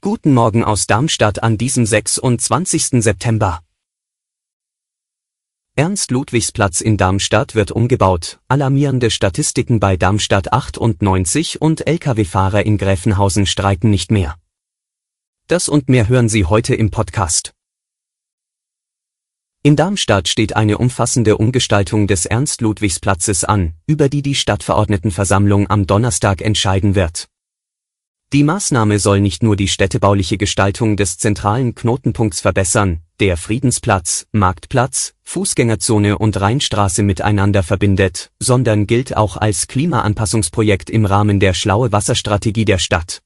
Guten Morgen aus Darmstadt an diesem 26. September. Ernst-Ludwigs-Platz in Darmstadt wird umgebaut, alarmierende Statistiken bei Darmstadt 98 und Lkw-Fahrer in Gräfenhausen streiken nicht mehr. Das und mehr hören Sie heute im Podcast. In Darmstadt steht eine umfassende Umgestaltung des Ernst-Ludwigs-Platzes an, über die die Stadtverordnetenversammlung am Donnerstag entscheiden wird. Die Maßnahme soll nicht nur die städtebauliche Gestaltung des zentralen Knotenpunkts verbessern, der Friedensplatz, Marktplatz, Fußgängerzone und Rheinstraße miteinander verbindet, sondern gilt auch als Klimaanpassungsprojekt im Rahmen der Schlaue Wasserstrategie der Stadt.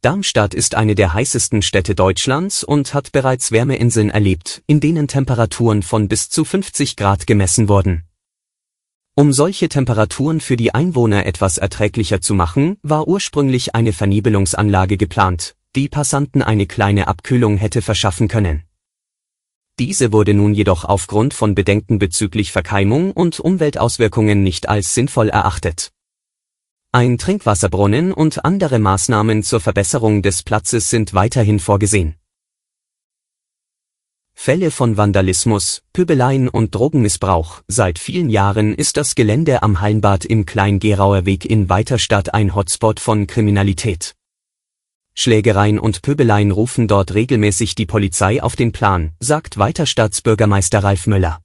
Darmstadt ist eine der heißesten Städte Deutschlands und hat bereits Wärmeinseln erlebt, in denen Temperaturen von bis zu 50 Grad gemessen wurden. Um solche Temperaturen für die Einwohner etwas erträglicher zu machen, war ursprünglich eine Vernebelungsanlage geplant, die Passanten eine kleine Abkühlung hätte verschaffen können. Diese wurde nun jedoch aufgrund von Bedenken bezüglich Verkeimung und Umweltauswirkungen nicht als sinnvoll erachtet. Ein Trinkwasserbrunnen und andere Maßnahmen zur Verbesserung des Platzes sind weiterhin vorgesehen. Fälle von Vandalismus, Pöbeleien und Drogenmissbrauch. Seit vielen Jahren ist das Gelände am Hallenbad im Klein-Gerauer Weg in Weiterstadt ein Hotspot von Kriminalität. Schlägereien und Pöbeleien rufen dort regelmäßig die Polizei auf den Plan, sagt Weiterstadtsbürgermeister Ralf Möller.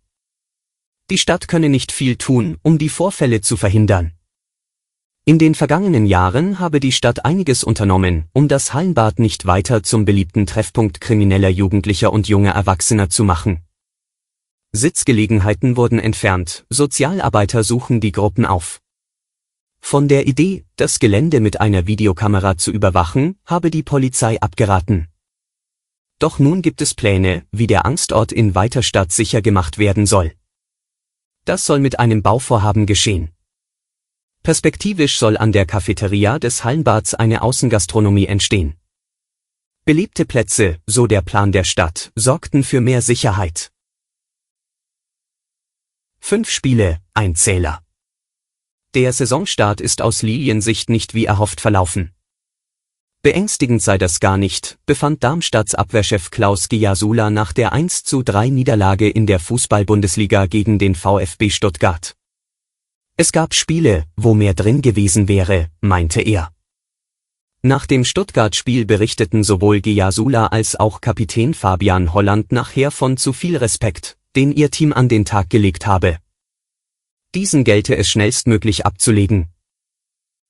Die Stadt könne nicht viel tun, um die Vorfälle zu verhindern. In den vergangenen Jahren habe die Stadt einiges unternommen, um das Hallenbad nicht weiter zum beliebten Treffpunkt krimineller Jugendlicher und junger Erwachsener zu machen. Sitzgelegenheiten wurden entfernt, Sozialarbeiter suchen die Gruppen auf. Von der Idee, das Gelände mit einer Videokamera zu überwachen, habe die Polizei abgeraten. Doch nun gibt es Pläne, wie der Angstort in Weiterstadt sicher gemacht werden soll. Das soll mit einem Bauvorhaben geschehen. Perspektivisch soll an der Cafeteria des Hallenbads eine Außengastronomie entstehen. Belebte Plätze, so der Plan der Stadt, sorgten für mehr Sicherheit. Fünf Spiele, ein Zähler. Der Saisonstart ist aus Liliensicht nicht wie erhofft verlaufen. Beängstigend sei das gar nicht, befand Darmstadts Abwehrchef Klaus Giasula nach der 1 zu 3 Niederlage in der Fußball-Bundesliga gegen den VfB Stuttgart. Es gab Spiele, wo mehr drin gewesen wäre, meinte er. Nach dem Stuttgart-Spiel berichteten sowohl Giasula als auch Kapitän Fabian Holland nachher von zu viel Respekt, den ihr Team an den Tag gelegt habe. Diesen gelte es schnellstmöglich abzulegen.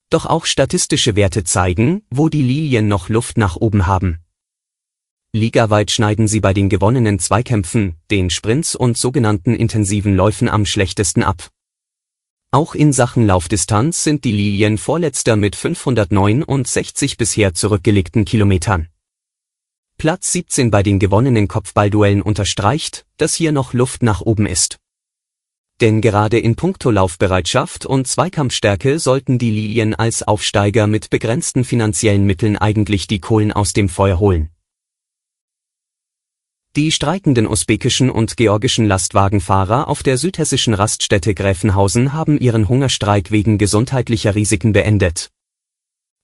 Doch auch statistische Werte zeigen, wo die Lilien noch Luft nach oben haben. Ligaweit schneiden sie bei den gewonnenen Zweikämpfen, den Sprints und sogenannten intensiven Läufen am schlechtesten ab. Auch in Sachen Laufdistanz sind die Lilien Vorletzter mit 569 bisher zurückgelegten Kilometern. Platz 17 bei den gewonnenen Kopfballduellen unterstreicht, dass hier noch Luft nach oben ist. Denn gerade in puncto Laufbereitschaft und Zweikampfstärke sollten die Lilien als Aufsteiger mit begrenzten finanziellen Mitteln eigentlich die Kohlen aus dem Feuer holen. Die streikenden usbekischen und georgischen Lastwagenfahrer auf der südhessischen Raststätte Gräfenhausen haben ihren Hungerstreik wegen gesundheitlicher Risiken beendet.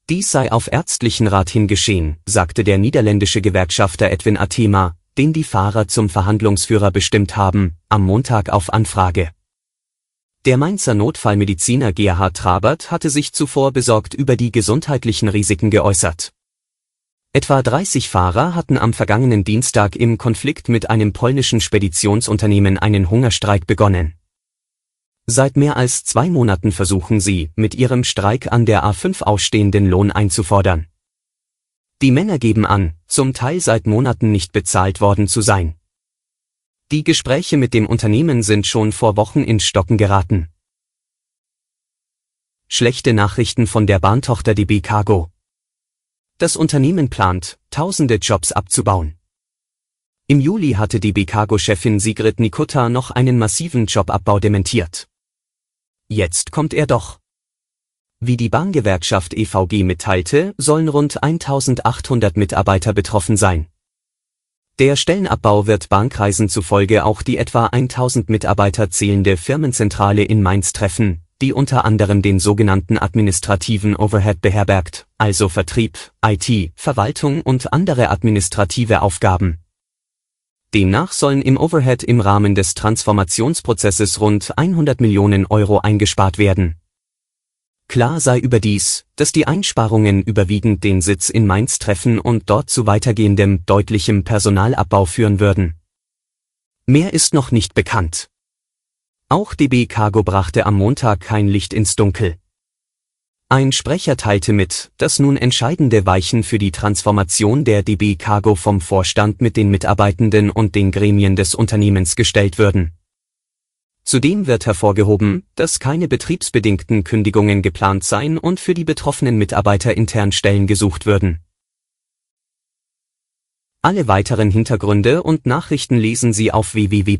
Dies sei auf ärztlichen Rat hin geschehen, sagte der niederländische Gewerkschafter Edwin Atema, den die Fahrer zum Verhandlungsführer bestimmt haben, am Montag auf Anfrage. Der Mainzer Notfallmediziner Gerhard Trabert hatte sich zuvor besorgt über die gesundheitlichen Risiken geäußert. Etwa 30 Fahrer hatten am vergangenen Dienstag im Konflikt mit einem polnischen Speditionsunternehmen einen Hungerstreik begonnen. Seit mehr als zwei Monaten versuchen sie, mit ihrem Streik an der A5 ausstehenden Lohn einzufordern. Die Männer geben an, zum Teil seit Monaten nicht bezahlt worden zu sein. Die Gespräche mit dem Unternehmen sind schon vor Wochen ins Stocken geraten. Schlechte Nachrichten von der Bahntochter DB Cargo. Das Unternehmen plant, tausende Jobs abzubauen. Im Juli hatte die Cargo-Chefin Sigrid Nikutta noch einen massiven Jobabbau dementiert. Jetzt kommt er doch. Wie die Bahngewerkschaft EVG mitteilte, sollen rund 1800 Mitarbeiter betroffen sein. Der Stellenabbau wird Bahnkreisen zufolge auch die etwa 1000 Mitarbeiter zählende Firmenzentrale in Mainz treffen, die unter anderem den sogenannten administrativen Overhead beherbergt, also Vertrieb, IT, Verwaltung und andere administrative Aufgaben. Demnach sollen im Overhead im Rahmen des Transformationsprozesses rund 100 Millionen Euro eingespart werden. Klar sei überdies, dass die Einsparungen überwiegend den Sitz in Mainz treffen und dort zu weitergehendem, deutlichem Personalabbau führen würden. Mehr ist noch nicht bekannt. Auch DB Cargo brachte am Montag kein Licht ins Dunkel. Ein Sprecher teilte mit, dass nun entscheidende Weichen für die Transformation der DB Cargo vom Vorstand mit den Mitarbeitenden und den Gremien des Unternehmens gestellt würden. Zudem wird hervorgehoben, dass keine betriebsbedingten Kündigungen geplant seien und für die betroffenen Mitarbeiter intern Stellen gesucht würden. Alle weiteren Hintergründe und Nachrichten lesen Sie auf www